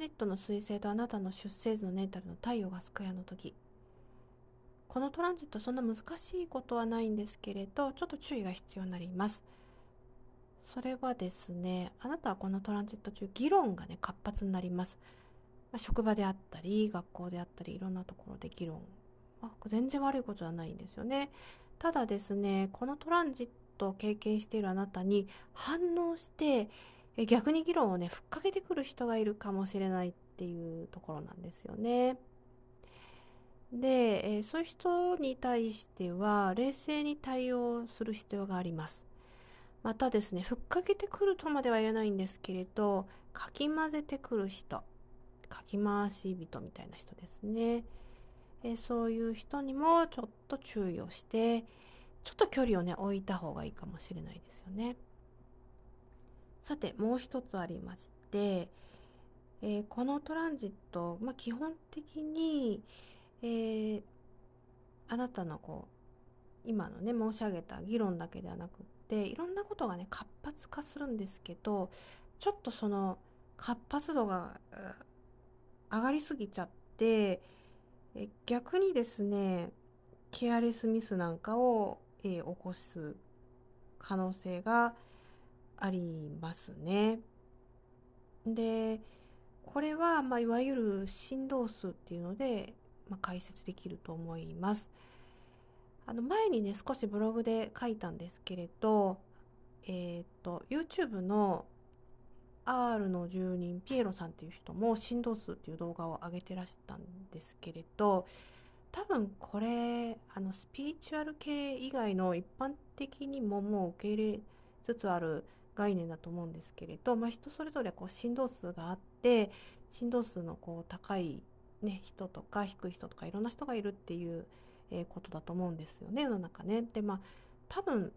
ジットの彗星とあなたの出生図のネータルの太陽がスクエアの時。このトランジットそんな難しいことはないんですけれどちょっと注意が必要になります。それはですねあなたはこのトランジット中議論がね活発になります、まあ、職場であったり学校であったりいろんなところで議論、まあ、全然悪いことはないんですよね。ただですねこのトランジットを経験しているあなたに反応して逆に議論をねふっかけてくる人がいるかもしれないっていうところなんですよね。で、え、そういう人に対しては冷静に対応する必要があります。またですね、ふっかけてくるとまでは言えないんですけれど、かき混ぜてくる人、かき回し人みたいな人ですね。えそういう人にもちょっと注意をして、ちょっと距離をね、置いた方がいいかもしれないですよね。さて、もう一つありまして、えー、このトランジット、まあ、基本的に、えー、あなたのこう、今のね、申し上げた議論だけではなくっていろんなことがね活発化するんですけどちょっとその活発度が上がりすぎちゃって逆にですねケアレスミスなんかを、えー、起こす可能性がありますね。でこれは、まあ、いわゆる振動数っていうので、まあ、解説できると思います。あの前にね少しブログで書いたんですけれどえっ、ー、と YouTube の R の住人ピエロさんっていう人も振動数っていう動画を上げてらしたんですけれど多分これあのスピリチュアル系以外の一般的にももう受け入れつつある概念だと思うんですけれど、まあ、人それぞれこう振動数があって振動数のこう高い、ね、人とか低い人とかいろんな人がいるっていうえことだと思うんですよね世の中ね。でまあ多分、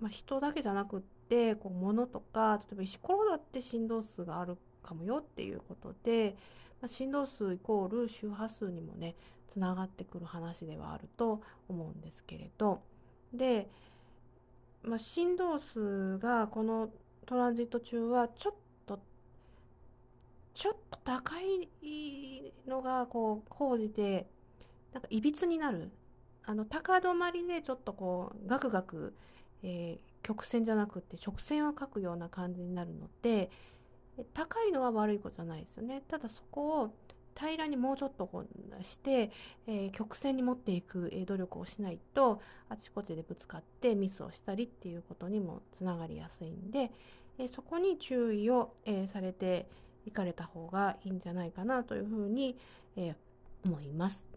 まあ、人だけじゃなくってこう物とか例えば石ころだって振動数があるかもよっていうことで、まあ、振動数イコール周波数にもねつながってくる話ではあると思うんですけれどで、まあ、振動数がこのトランジット中はちょっとちょっと高いのがこう講じてなんかいびつになる。あの高止まりでちょっとこうガクガク、えー、曲線じゃなくて直線を描くような感じになるので高いのは悪いことじゃないですよね。ただそこを平らにもうちょっとこうして、えー、曲線に持っていく努力をしないとあちこちでぶつかってミスをしたりっていうことにもつながりやすいんで、えー、そこに注意を、えー、されていかれた方がいいんじゃないかなというふうに、え思います。